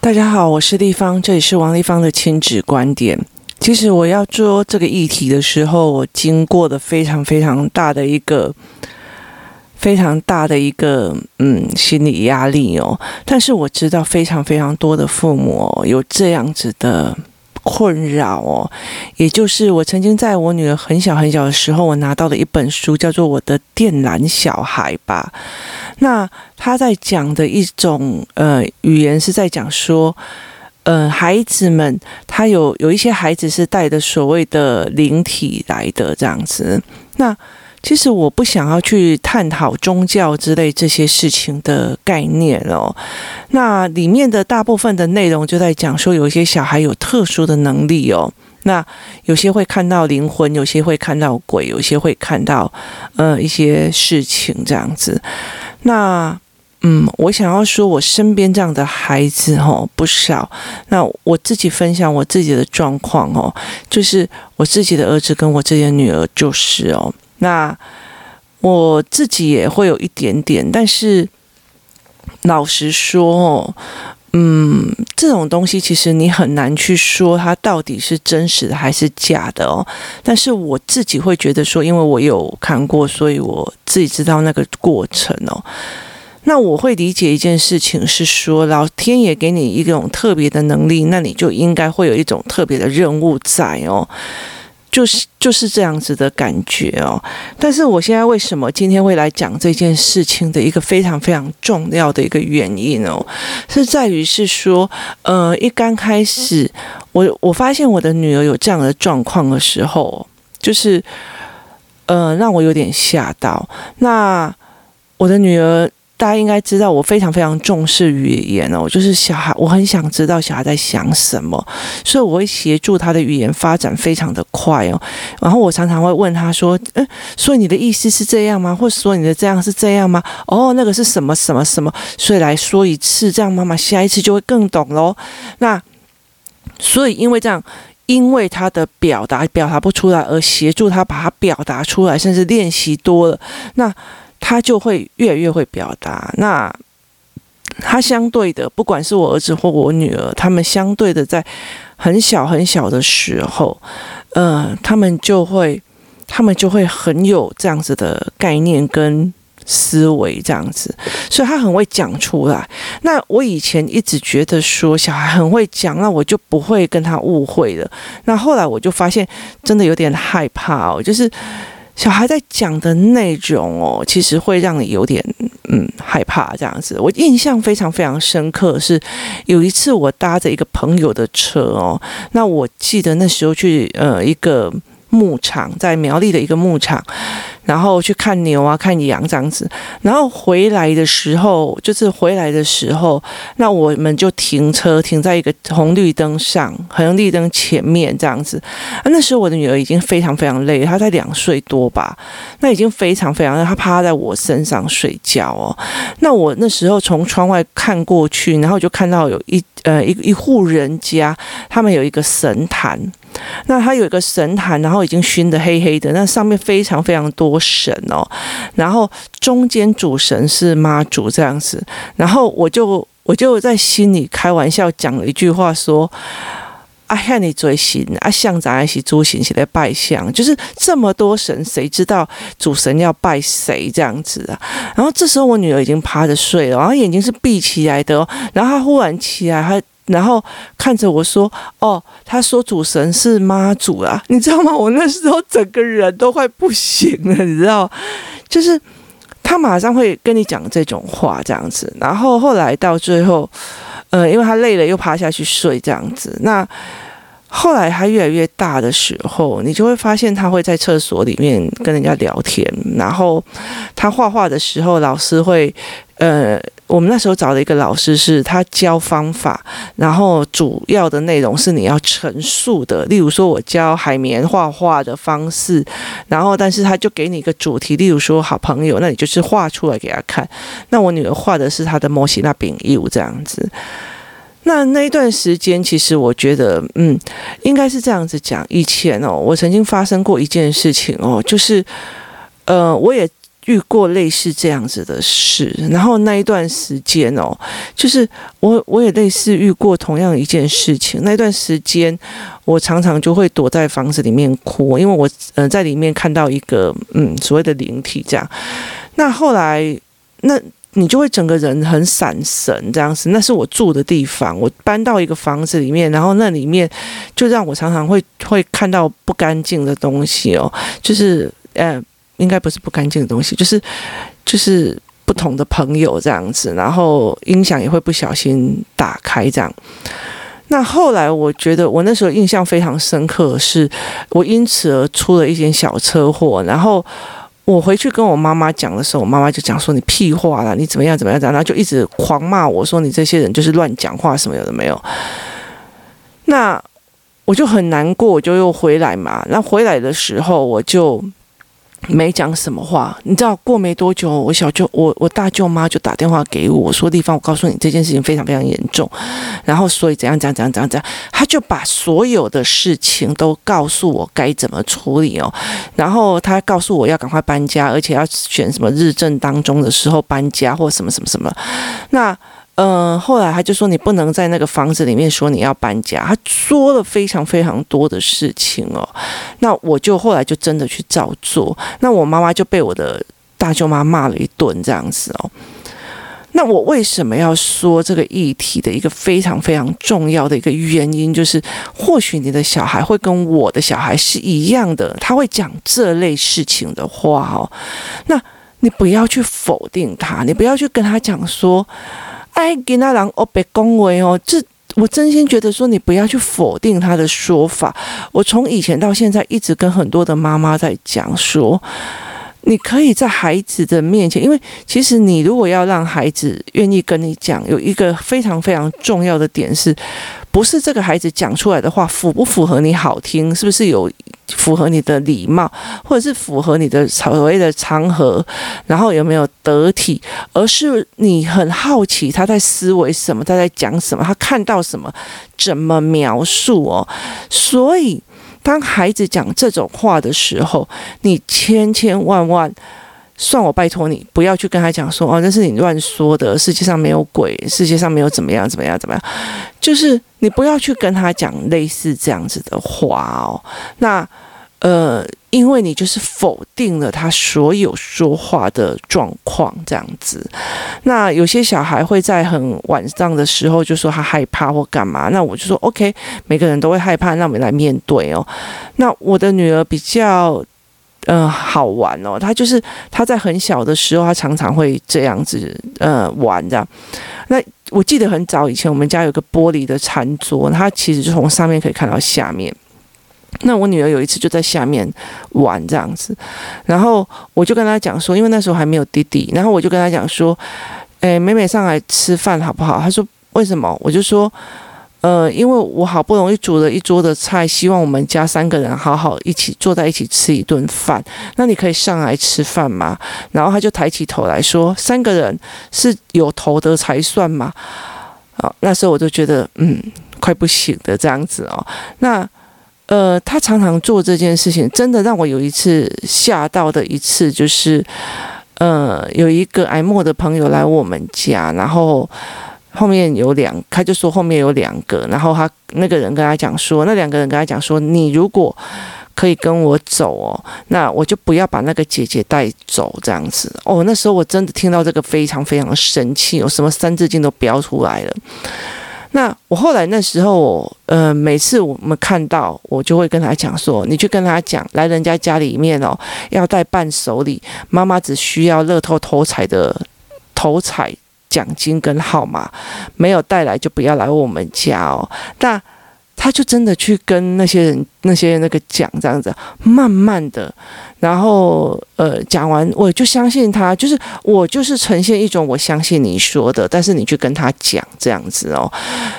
大家好，我是立方，这里是王立方的亲子观点。其实我要做这个议题的时候，我经过的非常非常大的一个非常大的一个嗯心理压力哦。但是我知道非常非常多的父母，有这样子的。困扰哦，也就是我曾经在我女儿很小很小的时候，我拿到了一本书，叫做《我的电缆小孩》吧。那他在讲的一种呃语言是在讲说，呃，孩子们他有有一些孩子是带着所谓的灵体来的这样子，那。其实我不想要去探讨宗教之类这些事情的概念哦。那里面的大部分的内容就在讲说，有一些小孩有特殊的能力哦。那有些会看到灵魂，有些会看到鬼，有些会看到呃一些事情这样子。那嗯，我想要说，我身边这样的孩子哦不少。那我自己分享我自己的状况哦，就是我自己的儿子跟我自己的女儿就是哦。那我自己也会有一点点，但是老实说，嗯，这种东西其实你很难去说它到底是真实的还是假的哦。但是我自己会觉得说，因为我有看过，所以我自己知道那个过程哦。那我会理解一件事情是说，老天爷给你一种特别的能力，那你就应该会有一种特别的任务在哦。就是就是这样子的感觉哦，但是我现在为什么今天会来讲这件事情的一个非常非常重要的一个原因哦，是在于是说，呃，一刚开始我我发现我的女儿有这样的状况的时候，就是呃，让我有点吓到。那我的女儿。大家应该知道，我非常非常重视语言哦，就是小孩，我很想知道小孩在想什么，所以我会协助他的语言发展非常的快哦。然后我常常会问他说：“嗯，所以你的意思是这样吗？或者说你的这样是这样吗？哦，那个是什么什么什么？所以来说一次，这样妈妈下一次就会更懂喽。那所以因为这样，因为他的表达表达不出来，而协助他把它表达出来，甚至练习多了，那。他就会越来越会表达。那他相对的，不管是我儿子或我女儿，他们相对的在很小很小的时候，呃，他们就会，他们就会很有这样子的概念跟思维，这样子，所以他很会讲出来。那我以前一直觉得说小孩很会讲，那我就不会跟他误会了。那后来我就发现，真的有点害怕哦，就是。小孩在讲的内容哦，其实会让你有点嗯害怕这样子。我印象非常非常深刻，是有一次我搭着一个朋友的车哦，那我记得那时候去呃一个。牧场在苗栗的一个牧场，然后去看牛啊，看羊这样子。然后回来的时候，就是回来的时候，那我们就停车停在一个红绿灯上，红绿灯前面这样子。啊，那时候我的女儿已经非常非常累，她在两岁多吧，那已经非常非常累，她趴在我身上睡觉哦。那我那时候从窗外看过去，然后就看到有一呃一一户人家，他们有一个神坛。那他有一个神坛，然后已经熏得黑黑的，那上面非常非常多神哦，然后中间主神是妈祖这样子，然后我就我就在心里开玩笑讲了一句话说：“啊，看你追星啊，像咱是猪神是在拜相，就是这么多神，谁知道主神要拜谁这样子啊？”然后这时候我女儿已经趴着睡了，然后眼睛是闭起来的哦，然后她忽然起来，她。然后看着我说：“哦，他说主神是妈祖啊，你知道吗？我那时候整个人都快不行了，你知道，就是他马上会跟你讲这种话这样子。然后后来到最后，呃，因为他累了又趴下去睡这样子。那后来他越来越大的时候，你就会发现他会在厕所里面跟人家聊天。然后他画画的时候，老师会呃。”我们那时候找了一个老师，是他教方法，然后主要的内容是你要陈述的。例如说，我教海绵画画的方式，然后但是他就给你一个主题，例如说好朋友，那你就是画出来给他看。那我女儿画的是她的摩西那饼柚这样子。那那一段时间，其实我觉得，嗯，应该是这样子讲。以前哦，我曾经发生过一件事情哦，就是，呃，我也。遇过类似这样子的事，然后那一段时间哦，就是我我也类似遇过同样一件事情。那段时间，我常常就会躲在房子里面哭，因为我嗯、呃、在里面看到一个嗯所谓的灵体这样。那后来，那你就会整个人很闪神这样子。那是我住的地方，我搬到一个房子里面，然后那里面就让我常常会会看到不干净的东西哦，就是呃。应该不是不干净的东西，就是就是不同的朋友这样子，然后音响也会不小心打开这样。那后来我觉得我那时候印象非常深刻，是我因此而出了一点小车祸。然后我回去跟我妈妈讲的时候，我妈妈就讲说：“你屁话啦，你怎么样怎么样？”然后就一直狂骂我说：“你这些人就是乱讲话，什么有的没有。”那我就很难过，我就又回来嘛。那回来的时候，我就。没讲什么话，你知道过没多久，我小舅我我大舅妈就打电话给我，说地方，我告诉你这件事情非常非常严重，然后所以怎样怎样怎样怎样怎样，他就把所有的事情都告诉我该怎么处理哦，然后他告诉我要赶快搬家，而且要选什么日正当中的时候搬家或什么什么什么，那。嗯、后来他就说你不能在那个房子里面说你要搬家，他说了非常非常多的事情哦。那我就后来就真的去照做，那我妈妈就被我的大舅妈骂了一顿这样子哦。那我为什么要说这个议题的一个非常非常重要的一个原因，就是或许你的小孩会跟我的小孩是一样的，他会讲这类事情的话哦。那你不要去否定他，你不要去跟他讲说。哎，给那人哦，别恭维哦，这我真心觉得说，你不要去否定他的说法。我从以前到现在一直跟很多的妈妈在讲说，你可以在孩子的面前，因为其实你如果要让孩子愿意跟你讲，有一个非常非常重要的点是，不是这个孩子讲出来的话符不符合你好听，是不是有？符合你的礼貌，或者是符合你的所谓的场合，然后有没有得体，而是你很好奇他在思维什么，他在讲什么，他看到什么，怎么描述哦。所以，当孩子讲这种话的时候，你千千万万。算我拜托你，不要去跟他讲说哦，那是你乱说的，世界上没有鬼，世界上没有怎么样怎么样怎么样，就是你不要去跟他讲类似这样子的话哦。那呃，因为你就是否定了他所有说话的状况这样子。那有些小孩会在很晚上的时候就说他害怕或干嘛，那我就说 OK，每个人都会害怕，那我们来面对哦。那我的女儿比较。嗯、好玩哦。他就是他在很小的时候，他常常会这样子呃玩这样。那我记得很早以前，我们家有个玻璃的餐桌，他其实就从上面可以看到下面。那我女儿有一次就在下面玩这样子，然后我就跟她讲说，因为那时候还没有弟弟，然后我就跟她讲说，诶，妹妹上来吃饭好不好？她说为什么？我就说。呃，因为我好不容易煮了一桌的菜，希望我们家三个人好好一起坐在一起吃一顿饭。那你可以上来吃饭吗？然后他就抬起头来说：“三个人是有头的才算吗？”啊，那时候我就觉得，嗯，快不行的这样子哦。那呃，他常常做这件事情，真的让我有一次吓到的一次，就是呃，有一个癌末的朋友来我们家，然后。后面有两，他就说后面有两个，然后他那个人跟他讲说，那两个人跟他讲说，你如果可以跟我走哦，那我就不要把那个姐姐带走这样子哦。那时候我真的听到这个非常非常的生气，有什么三字经都飙出来了。那我后来那时候，呃，每次我们看到，我就会跟他讲说，你去跟他讲，来人家家里面哦，要带伴手礼，妈妈只需要乐透头彩的头彩。奖金跟号码没有带来，就不要来我们家哦。那他就真的去跟那些人、那些那个讲这样子，慢慢的，然后呃讲完，我就相信他，就是我就是呈现一种我相信你说的，但是你去跟他讲这样子哦。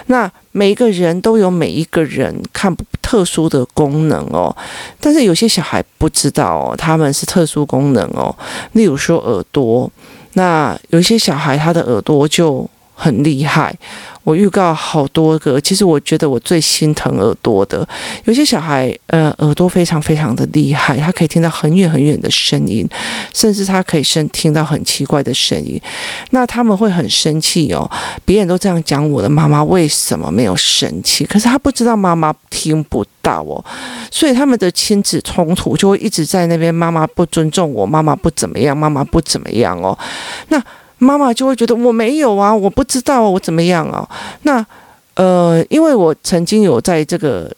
那每一个人都有每一个人看特殊的功能哦，但是有些小孩不知道哦，他们是特殊功能哦，例如说耳朵。那有一些小孩，他的耳朵就很厉害。我预告好多个，其实我觉得我最心疼耳朵的，有些小孩，呃，耳朵非常非常的厉害，他可以听到很远很远的声音，甚至他可以声听到很奇怪的声音。那他们会很生气哦，别人都这样讲我的妈妈为什么没有生气？可是他不知道妈妈听不到哦，所以他们的亲子冲突就会一直在那边，妈妈不尊重我，妈妈不怎么样，妈妈不怎么样哦，那。妈妈就会觉得我没有啊，我不知道我怎么样啊。那呃，因为我曾经有在这个。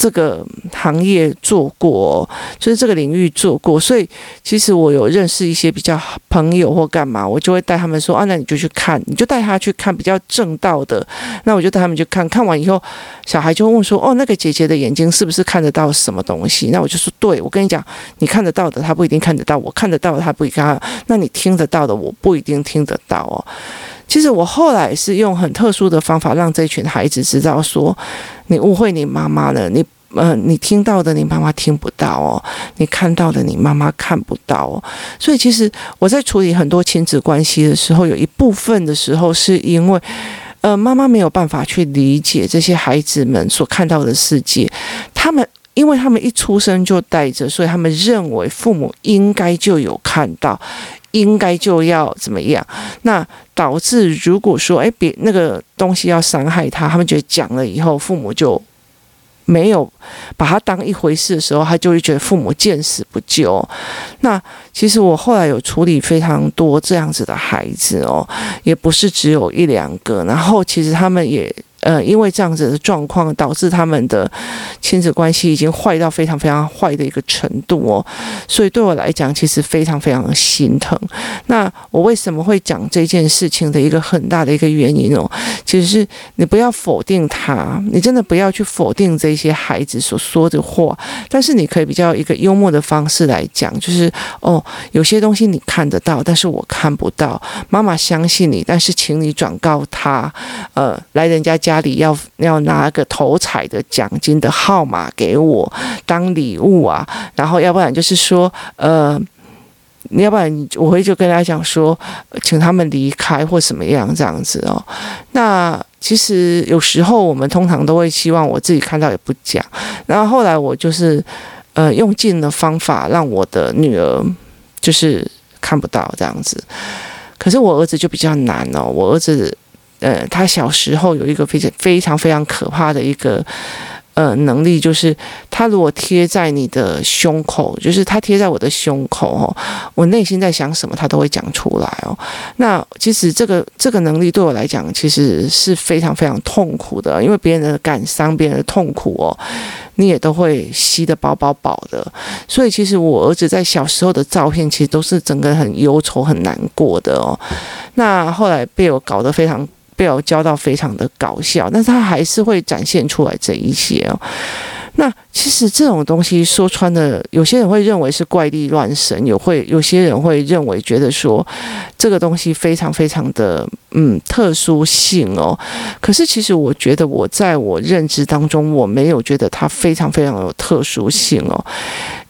这个行业做过，就是这个领域做过，所以其实我有认识一些比较朋友或干嘛，我就会带他们说啊，那你就去看，你就带他去看比较正道的。那我就带他们去看看完以后，小孩就问说，哦，那个姐姐的眼睛是不是看得到什么东西？那我就说，对，我跟你讲，你看得到的，他不一定看得到；我看得到的，他不一定看。那你听得到的，我不一定听得到哦。其实我后来是用很特殊的方法，让这群孩子知道说，你误会你妈妈了，你呃，你听到的你妈妈听不到哦，你看到的你妈妈看不到哦。所以其实我在处理很多亲子关系的时候，有一部分的时候是因为，呃，妈妈没有办法去理解这些孩子们所看到的世界，他们。因为他们一出生就带着，所以他们认为父母应该就有看到，应该就要怎么样。那导致如果说，哎，别那个东西要伤害他，他们觉得讲了以后，父母就没有把他当一回事的时候，他就会觉得父母见死不救。那其实我后来有处理非常多这样子的孩子哦，也不是只有一两个。然后其实他们也。呃，因为这样子的状况，导致他们的亲子关系已经坏到非常非常坏的一个程度哦，所以对我来讲，其实非常非常的心疼。那我为什么会讲这件事情的一个很大的一个原因哦，其实是你不要否定他，你真的不要去否定这些孩子所说的话，但是你可以比较一个幽默的方式来讲，就是哦，有些东西你看得到，但是我看不到。妈妈相信你，但是请你转告他，呃，来人家家。家里要要拿个头彩的奖金的号码给我当礼物啊，然后要不然就是说，呃，要不然我会就跟他讲说，请他们离开或什么样这样子哦。那其实有时候我们通常都会希望我自己看到也不讲，然后后来我就是呃用尽了方法让我的女儿就是看不到这样子，可是我儿子就比较难哦，我儿子。呃，他小时候有一个非常非常非常可怕的一个呃能力，就是他如果贴在你的胸口，就是他贴在我的胸口哦，我内心在想什么，他都会讲出来哦。那其实这个这个能力对我来讲，其实是非常非常痛苦的，因为别人的感伤、别人的痛苦哦，你也都会吸得饱饱饱的。所以其实我儿子在小时候的照片，其实都是整个很忧愁、很难过的哦。那后来被我搞得非常。被我教到非常的搞笑，但是他还是会展现出来这一些哦。那其实这种东西说穿了，有些人会认为是怪力乱神，有会有些人会认为觉得说这个东西非常非常的嗯特殊性哦。可是其实我觉得我在我认知当中，我没有觉得它非常非常有特殊性哦。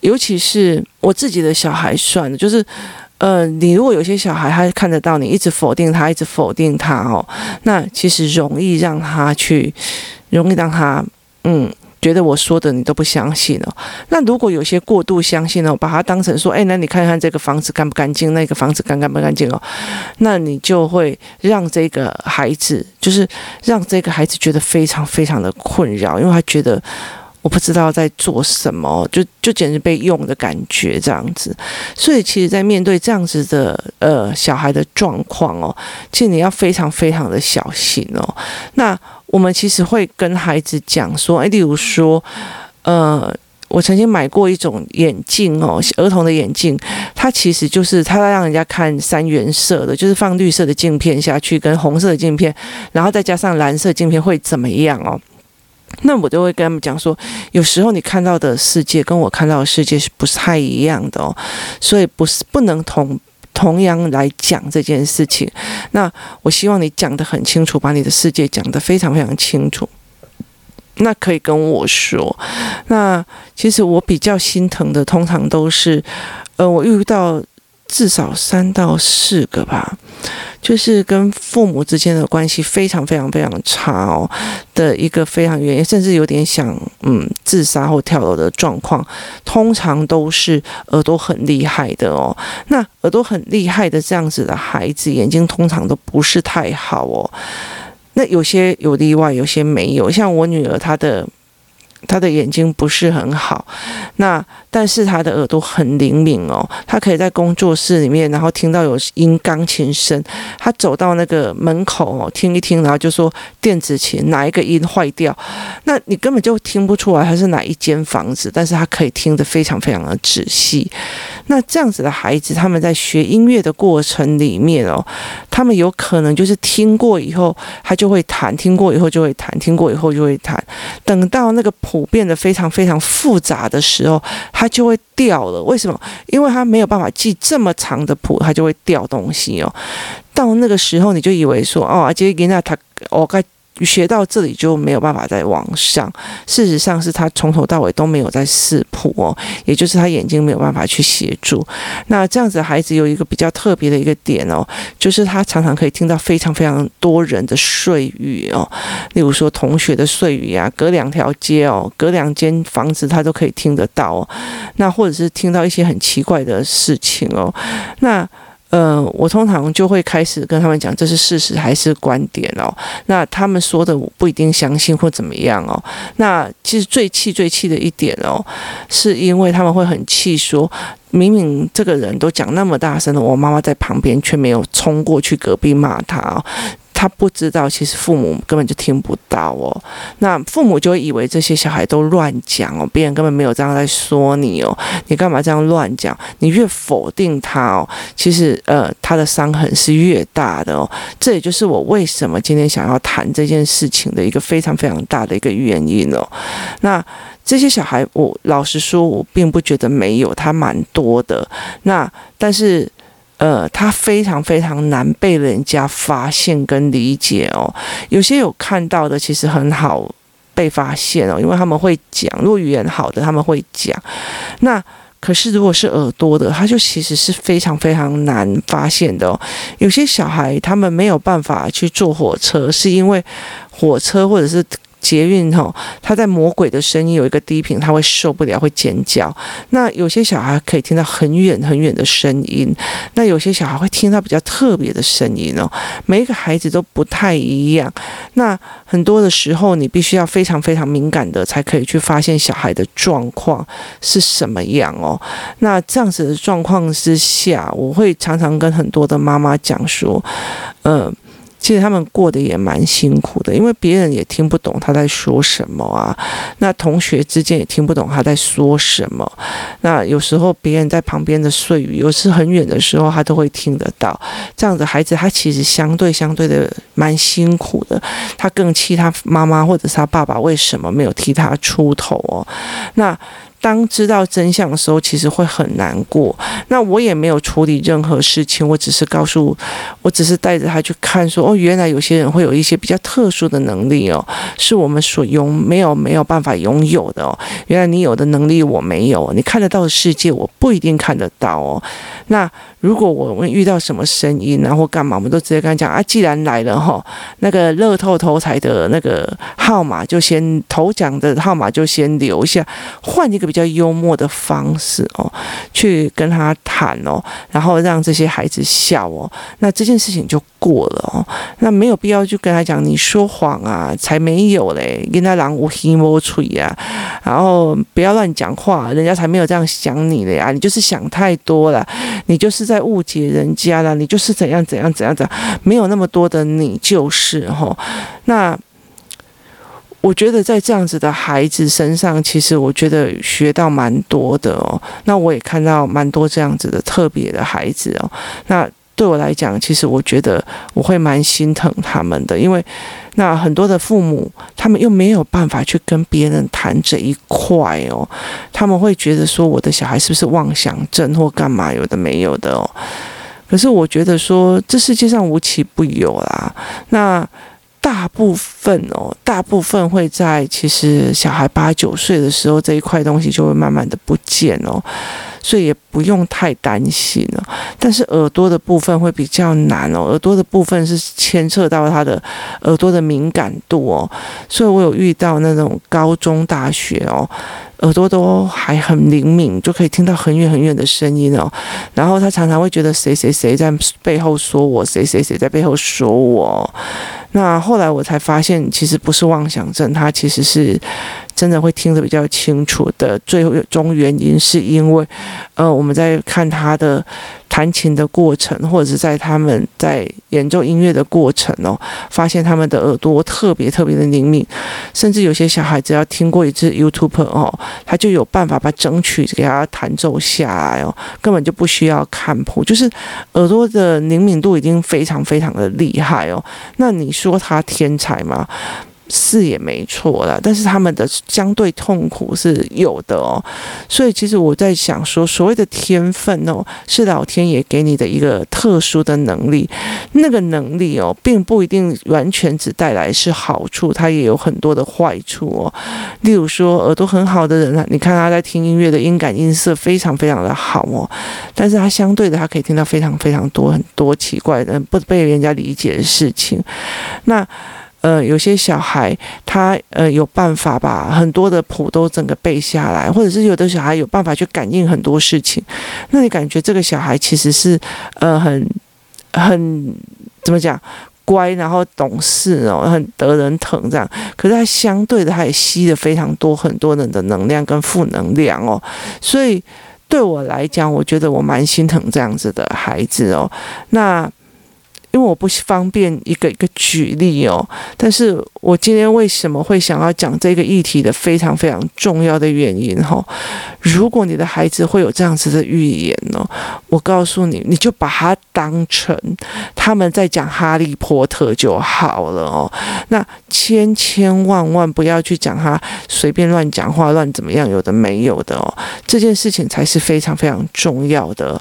尤其是我自己的小孩算了，就是。呃，你如果有些小孩他看得到你一直否定他，一直否定他哦，那其实容易让他去，容易让他嗯觉得我说的你都不相信哦。那如果有些过度相信哦，把他当成说，哎，那你看看这个房子干不干净，那个房子干干不干净哦，那你就会让这个孩子，就是让这个孩子觉得非常非常的困扰，因为他觉得。我不知道在做什么，就就简直被用的感觉这样子，所以其实，在面对这样子的呃小孩的状况哦，其实你要非常非常的小心哦。那我们其实会跟孩子讲说，诶，例如说，呃，我曾经买过一种眼镜哦，儿童的眼镜，它其实就是它让人家看三原色的，就是放绿色的镜片下去，跟红色的镜片，然后再加上蓝色镜片会怎么样哦？那我就会跟他们讲说，有时候你看到的世界跟我看到的世界是不是太一样的哦？所以不是不能同同样来讲这件事情。那我希望你讲得很清楚，把你的世界讲得非常非常清楚。那可以跟我说。那其实我比较心疼的，通常都是，呃，我遇到。至少三到四个吧，就是跟父母之间的关系非常非常非常差哦的一个非常原因，甚至有点想嗯自杀或跳楼的状况，通常都是耳朵很厉害的哦。那耳朵很厉害的这样子的孩子，眼睛通常都不是太好哦。那有些有例外，有些没有，像我女儿她的。他的眼睛不是很好，那但是他的耳朵很灵敏哦，他可以在工作室里面，然后听到有音钢琴声，他走到那个门口哦，听一听，然后就说电子琴哪一个音坏掉，那你根本就听不出来他是哪一间房子，但是他可以听得非常非常的仔细。那这样子的孩子，他们在学音乐的过程里面哦，他们有可能就是听过以后他就会弹，听过以后就会弹，听过以后就会弹，等到那个。谱变得非常非常复杂的时候，它就会掉了。为什么？因为它没有办法记这么长的谱，它就会掉东西哦。到那个时候，你就以为说，哦，这个囡仔他我该。学到这里就没有办法再往上。事实上是他从头到尾都没有在视谱哦，也就是他眼睛没有办法去协助。那这样子的孩子有一个比较特别的一个点哦，就是他常常可以听到非常非常多人的碎语哦，例如说同学的碎语啊，隔两条街哦，隔两间房子他都可以听得到哦。那或者是听到一些很奇怪的事情哦，那。呃，我通常就会开始跟他们讲，这是事实还是观点哦？那他们说的我不一定相信或怎么样哦。那其实最气最气的一点哦，是因为他们会很气，说明明这个人都讲那么大声了，我妈妈在旁边却没有冲过去隔壁骂他哦。他不知道，其实父母根本就听不到哦。那父母就会以为这些小孩都乱讲哦，别人根本没有这样在说你哦。你干嘛这样乱讲？你越否定他哦，其实呃，他的伤痕是越大的哦。这也就是我为什么今天想要谈这件事情的一个非常非常大的一个原因哦。那这些小孩，我老实说，我并不觉得没有，他蛮多的。那但是。呃，他非常非常难被人家发现跟理解哦。有些有看到的，其实很好被发现哦，因为他们会讲。如果语言好的，他们会讲。那可是如果是耳朵的，他就其实是非常非常难发现的哦。有些小孩他们没有办法去坐火车，是因为火车或者是。捷运吼，他在魔鬼的声音有一个低频，他会受不了，会尖叫。那有些小孩可以听到很远很远的声音，那有些小孩会听到比较特别的声音哦。每一个孩子都不太一样。那很多的时候，你必须要非常非常敏感的，才可以去发现小孩的状况是什么样哦。那这样子的状况之下，我会常常跟很多的妈妈讲说，嗯。其实他们过得也蛮辛苦的，因为别人也听不懂他在说什么啊。那同学之间也听不懂他在说什么。那有时候别人在旁边的碎语，有时很远的时候他都会听得到。这样的孩子，他其实相对相对的蛮辛苦的。他更气他妈妈或者是他爸爸为什么没有替他出头哦。那。当知道真相的时候，其实会很难过。那我也没有处理任何事情，我只是告诉，我只是带着他去看，说哦，原来有些人会有一些比较特殊的能力哦，是我们所拥没有没有办法拥有的哦。原来你有的能力我没有，你看得到的世界我不一定看得到哦。那如果我们遇到什么声音，然后干嘛，我们都直接跟他讲啊，既然来了哈，那个乐透头彩的那个号码就先头奖的号码就先留下，换一个。比较幽默的方式哦，去跟他谈哦，然后让这些孩子笑哦，那这件事情就过了哦。那没有必要去跟他讲，你说谎啊，才没有嘞，跟他狼无黑摸吹呀，然后不要乱讲话，人家才没有这样想你的呀，你就是想太多了，你就是在误解人家了，你就是怎样怎样怎样的，没有那么多的你就是哦，那。我觉得在这样子的孩子身上，其实我觉得学到蛮多的哦。那我也看到蛮多这样子的特别的孩子哦。那对我来讲，其实我觉得我会蛮心疼他们的，因为那很多的父母，他们又没有办法去跟别人谈这一块哦。他们会觉得说，我的小孩是不是妄想症或干嘛，有的没有的哦。可是我觉得说，这世界上无奇不有啦。那。大部分哦，大部分会在其实小孩八九岁的时候，这一块东西就会慢慢的不见哦。所以也不用太担心了。但是耳朵的部分会比较难哦，耳朵的部分是牵涉到他的耳朵的敏感度哦，所以我有遇到那种高中、大学哦。耳朵都还很灵敏，就可以听到很远很远的声音哦。然后他常常会觉得谁谁谁在背后说我，谁谁谁在背后说我。那后来我才发现，其实不是妄想症，他其实是真的会听得比较清楚的。最终原因是因为，呃，我们在看他的。弹琴的过程，或者是在他们在演奏音乐的过程哦，发现他们的耳朵特别特别的灵敏，甚至有些小孩子要听过一次 YouTube 哦，他就有办法把整曲给他弹奏下来哦，根本就不需要看谱，就是耳朵的灵敏度已经非常非常的厉害哦。那你说他天才吗？是也没错啦，但是他们的相对痛苦是有的哦，所以其实我在想说，所谓的天分哦，是老天爷给你的一个特殊的能力，那个能力哦，并不一定完全只带来是好处，它也有很多的坏处哦。例如说，耳朵很好的人啊，你看他在听音乐的音感音色非常非常的好哦，但是他相对的，他可以听到非常非常多很多奇怪的不被人家理解的事情，那。呃，有些小孩他呃有办法把很多的谱都整个背下来，或者是有的小孩有办法去感应很多事情，那你感觉这个小孩其实是呃很很怎么讲乖，然后懂事哦，很得人疼这样。可是他相对的，他也吸了非常多很多人的能量跟负能量哦，所以对我来讲，我觉得我蛮心疼这样子的孩子哦。那。因为我不方便一个一个举例哦，但是我今天为什么会想要讲这个议题的非常非常重要的原因哈？如果你的孩子会有这样子的预言哦，我告诉你，你就把它当成他们在讲哈利波特就好了哦。那千千万万不要去讲他随便乱讲话乱怎么样，有的没有的哦，这件事情才是非常非常重要的。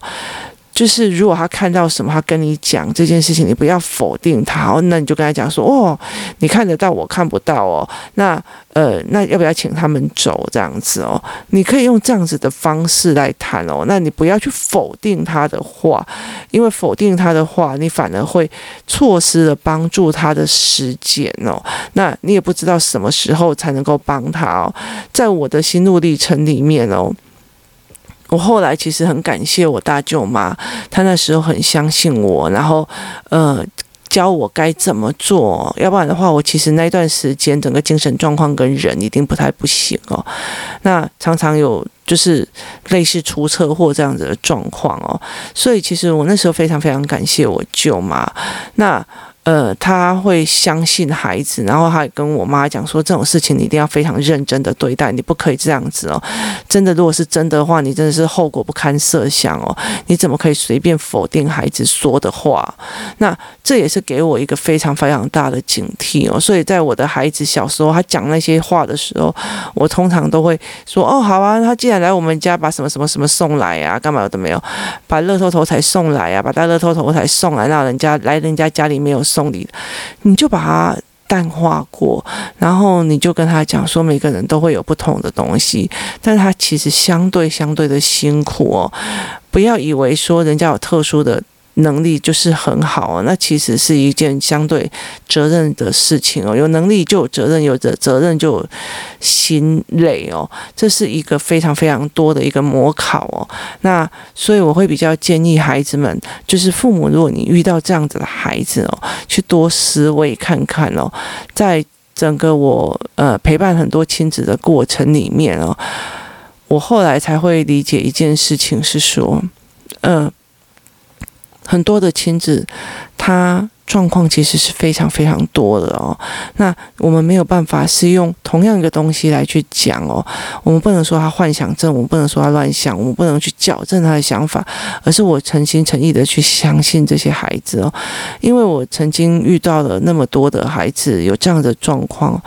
就是如果他看到什么，他跟你讲这件事情，你不要否定他哦，那你就跟他讲说哦，你看得到，我看不到哦，那呃，那要不要请他们走这样子哦？你可以用这样子的方式来谈哦，那你不要去否定他的话，因为否定他的话，你反而会错失了帮助他的时间哦，那你也不知道什么时候才能够帮他哦，在我的心路历程里面哦。我后来其实很感谢我大舅妈，她那时候很相信我，然后呃教我该怎么做，要不然的话，我其实那段时间整个精神状况跟人一定不太不行哦。那常常有就是类似出车祸这样子的状况哦，所以其实我那时候非常非常感谢我舅妈。那。呃，他会相信孩子，然后他还跟我妈讲说，这种事情你一定要非常认真的对待，你不可以这样子哦。真的，如果是真的话，你真的是后果不堪设想哦。你怎么可以随便否定孩子说的话？那这也是给我一个非常非常大的警惕哦。所以在我的孩子小时候，他讲那些话的时候，我通常都会说：哦，好啊，他既然来我们家，把什么什么什么送来呀？干嘛都没有？把乐透头彩送来呀？把大乐透头彩送来，让人家来人家家里没有送。礼，你就把它淡化过，然后你就跟他讲说，每个人都会有不同的东西，但是他其实相对相对的辛苦哦，不要以为说人家有特殊的。能力就是很好哦，那其实是一件相对责任的事情哦。有能力就有责任，有责责任就有心累哦。这是一个非常非常多的一个模考哦。那所以我会比较建议孩子们，就是父母，如果你遇到这样子的孩子哦，去多思维看看哦。在整个我呃陪伴很多亲子的过程里面哦，我后来才会理解一件事情是说，呃。很多的亲子，他。状况其实是非常非常多的哦，那我们没有办法是用同样一个东西来去讲哦，我们不能说他幻想症，我们不能说他乱想，我们不能去矫正他的想法，而是我诚心诚意的去相信这些孩子哦，因为我曾经遇到了那么多的孩子有这样的状况，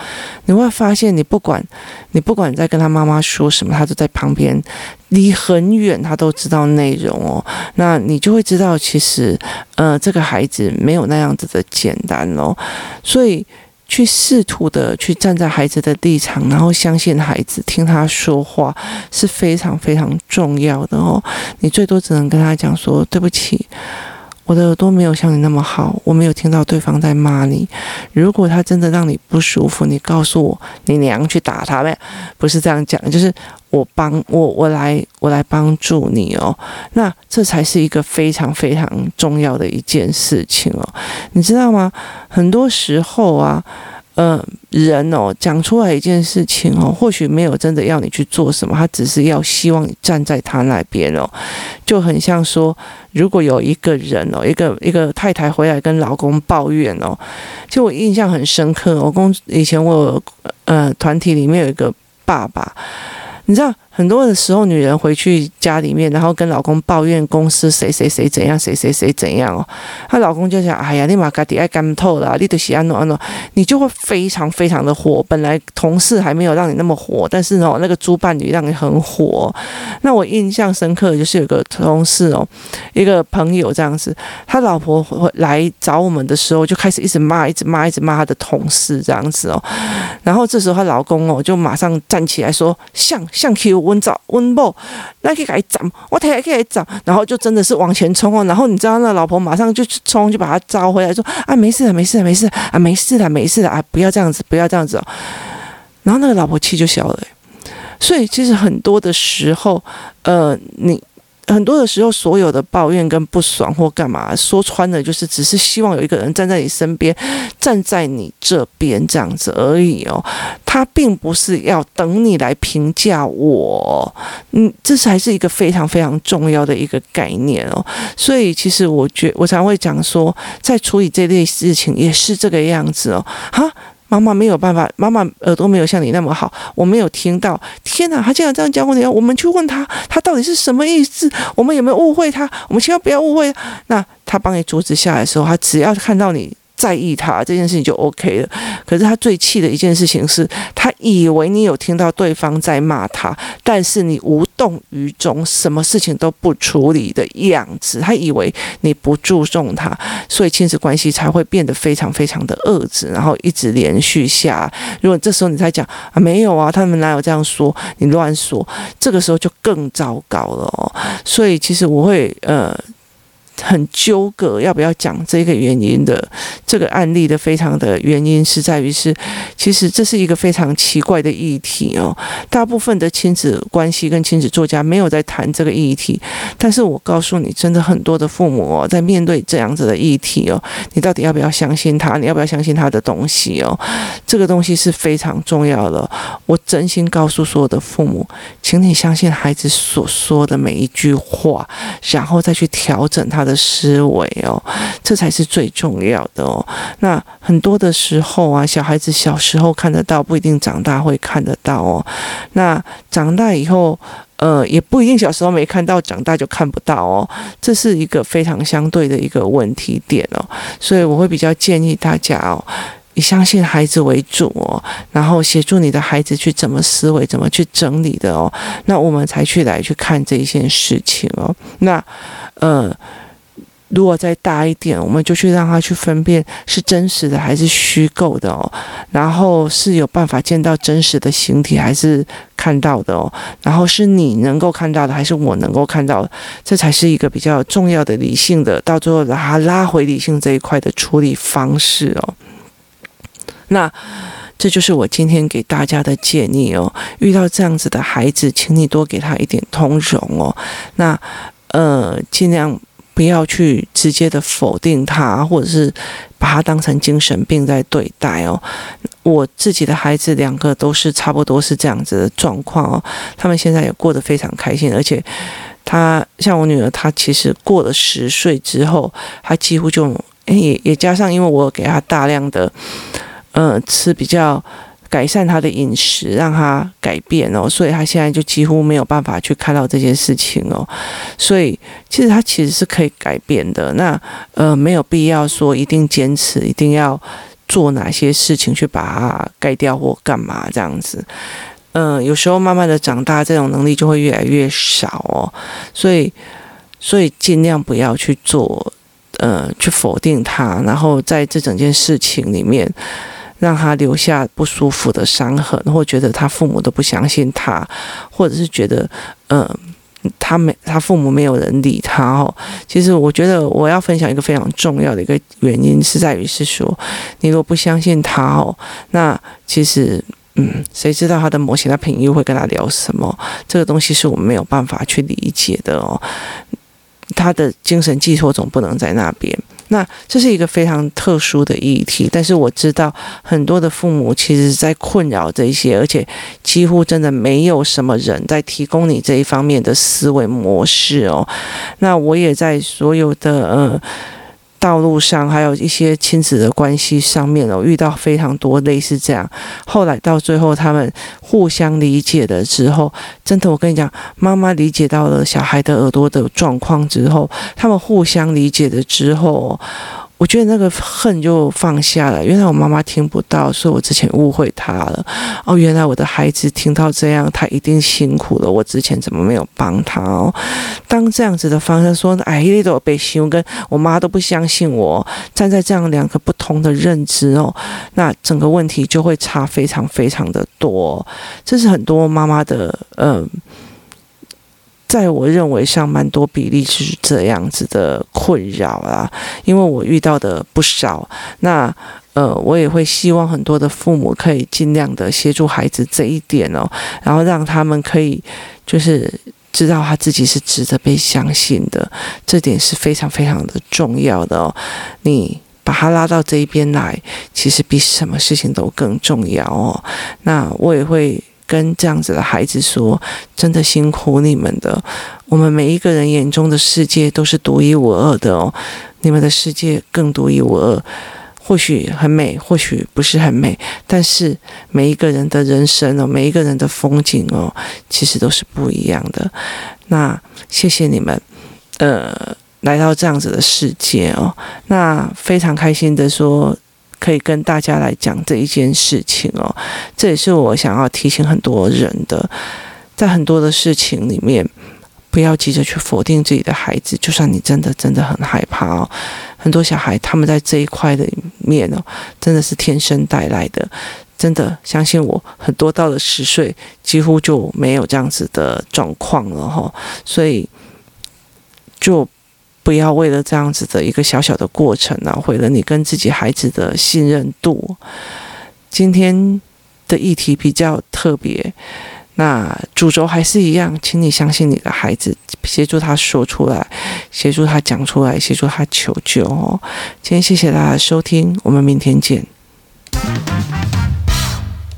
你会发现，你不管你不管在跟他妈妈说什么，他都在旁边离很远，他都知道内容哦，那你就会知道，其实呃，这个孩子没有那样。子的简单哦，所以去试图的去站在孩子的立场，然后相信孩子，听他说话是非常非常重要的哦。你最多只能跟他讲说：“对不起。”我的耳朵没有像你那么好，我没有听到对方在骂你。如果他真的让你不舒服，你告诉我，你娘去打他呗，不是这样讲，就是我帮我我来我来帮助你哦。那这才是一个非常非常重要的一件事情哦，你知道吗？很多时候啊。呃，人哦，讲出来一件事情哦，或许没有真的要你去做什么，他只是要希望你站在他那边哦，就很像说，如果有一个人哦，一个一个太太回来跟老公抱怨哦，就我印象很深刻，我公以前我呃团体里面有一个爸爸，你知道。很多的时候，女人回去家里面，然后跟老公抱怨公司谁谁谁怎样，谁谁谁怎样哦，她老公就想：“哎呀，你马嘎底爱干透了，你都喜安诺安诺，你就会非常非常的火。本来同事还没有让你那么火，但是呢，那个猪伴侣让你很火。那我印象深刻的就是有个同事哦，一个朋友这样子，他老婆来找我们的时候，就开始一直骂，一直骂，一直骂他的同事这样子哦。然后这时候她老公哦，就马上站起来说：像像 Q。温早温暴，那可以给他我太太可以找，然后就真的是往前冲哦，然后你知道那老婆马上就去冲，就把他招回来，说啊没事的，没事的，没事啊，没事的，没事的啊，不要这样子，不要这样子哦。然后那个老婆气就消了，所以其实很多的时候，呃，你。很多的时候，所有的抱怨跟不爽或干嘛，说穿了就是只是希望有一个人站在你身边，站在你这边这样子而已哦。他并不是要等你来评价我，嗯，这才是一个非常非常重要的一个概念哦。所以其实我觉我常会讲说，在处理这类事情也是这个样子哦。哈。妈妈没有办法，妈妈耳朵没有像你那么好，我没有听到。天哪，他竟然这样教我！你要我们去问他，他到底是什么意思？我们有没有误会他？我们千万不要误会。那他帮你阻止下来的时候，他只要看到你。在意他这件事情就 OK 了，可是他最气的一件事情是，他以为你有听到对方在骂他，但是你无动于衷，什么事情都不处理的样子，他以为你不注重他，所以亲子关系才会变得非常非常的恶质，然后一直连续下。如果这时候你才讲啊，没有啊，他们哪有这样说？你乱说，这个时候就更糟糕了。所以其实我会呃。很纠葛，要不要讲这个原因的这个案例的非常的原因是在于是，其实这是一个非常奇怪的议题哦。大部分的亲子关系跟亲子作家没有在谈这个议题，但是我告诉你，真的很多的父母哦，在面对这样子的议题哦，你到底要不要相信他？你要不要相信他的东西哦？这个东西是非常重要的。我真心告诉所有的父母，请你相信孩子所说的每一句话，然后再去调整他的。思维哦，这才是最重要的哦。那很多的时候啊，小孩子小时候看得到，不一定长大会看得到哦。那长大以后，呃，也不一定小时候没看到，长大就看不到哦。这是一个非常相对的一个问题点哦。所以我会比较建议大家哦。以相信孩子为主哦，然后协助你的孩子去怎么思维，怎么去整理的哦，那我们才去来去看这一件事情哦。那呃，如果再大一点，我们就去让他去分辨是真实的还是虚构的哦，然后是有办法见到真实的形体还是看到的哦，然后是你能够看到的还是我能够看到的，这才是一个比较重要的理性的，到最后把他拉回理性这一块的处理方式哦。那这就是我今天给大家的建议哦。遇到这样子的孩子，请你多给他一点通融哦。那呃，尽量不要去直接的否定他，或者是把他当成精神病在对待哦。我自己的孩子两个都是差不多是这样子的状况哦。他们现在也过得非常开心，而且他像我女儿，她其实过了十岁之后，她几乎就也也加上，因为我给她大量的。呃，吃比较改善他的饮食，让他改变哦，所以他现在就几乎没有办法去看到这件事情哦，所以其实他其实是可以改变的。那呃，没有必要说一定坚持，一定要做哪些事情去把它改掉或干嘛这样子。嗯、有时候慢慢的长大，这种能力就会越来越少哦，所以所以尽量不要去做，呃，去否定他，然后在这整件事情里面。让他留下不舒服的伤痕，或觉得他父母都不相信他，或者是觉得，嗯、他没他父母没有人理他哦。其实我觉得我要分享一个非常重要的一个原因，是在于是说，你如果不相信他哦，那其实，嗯，谁知道他的某些他朋友会跟他聊什么？这个东西是我们没有办法去理解的哦。他的精神寄托总不能在那边。那这是一个非常特殊的议题，但是我知道很多的父母其实在困扰这些，而且几乎真的没有什么人在提供你这一方面的思维模式哦。那我也在所有的呃。道路上还有一些亲子的关系上面哦，遇到非常多类似这样。后来到最后，他们互相理解了之后，真的，我跟你讲，妈妈理解到了小孩的耳朵的状况之后，他们互相理解了之后。我觉得那个恨就放下了。原来我妈妈听不到，所以我之前误会她了。哦，原来我的孩子听到这样，他一定辛苦了。我之前怎么没有帮他哦？当这样子的方式说，哎，你都被形容，跟我妈都不相信我。站在这样两个不同的认知哦，那整个问题就会差非常非常的多。这是很多妈妈的，嗯、在我认为上，蛮多比例是这样子的困扰啦，因为我遇到的不少。那呃，我也会希望很多的父母可以尽量的协助孩子这一点哦，然后让他们可以就是知道他自己是值得被相信的，这点是非常非常的重要的哦。你把他拉到这一边来，其实比什么事情都更重要哦。那我也会。跟这样子的孩子说，真的辛苦你们的。我们每一个人眼中的世界都是独一无二的哦，你们的世界更独一无二。或许很美，或许不是很美，但是每一个人的人生哦，每一个人的风景哦，其实都是不一样的。那谢谢你们，呃，来到这样子的世界哦，那非常开心的说。可以跟大家来讲这一件事情哦，这也是我想要提醒很多人的，在很多的事情里面，不要急着去否定自己的孩子，就算你真的真的很害怕哦。很多小孩他们在这一块的里面哦，真的是天生带来的，真的相信我，很多到了十岁几乎就没有这样子的状况了哈，所以就。不要为了这样子的一个小小的过程啊，毁了你跟自己孩子的信任度。今天的议题比较特别，那主轴还是一样，请你相信你的孩子，协助他说出来，协助他讲出来，协助他求救哦。今天谢谢大家收听，我们明天见。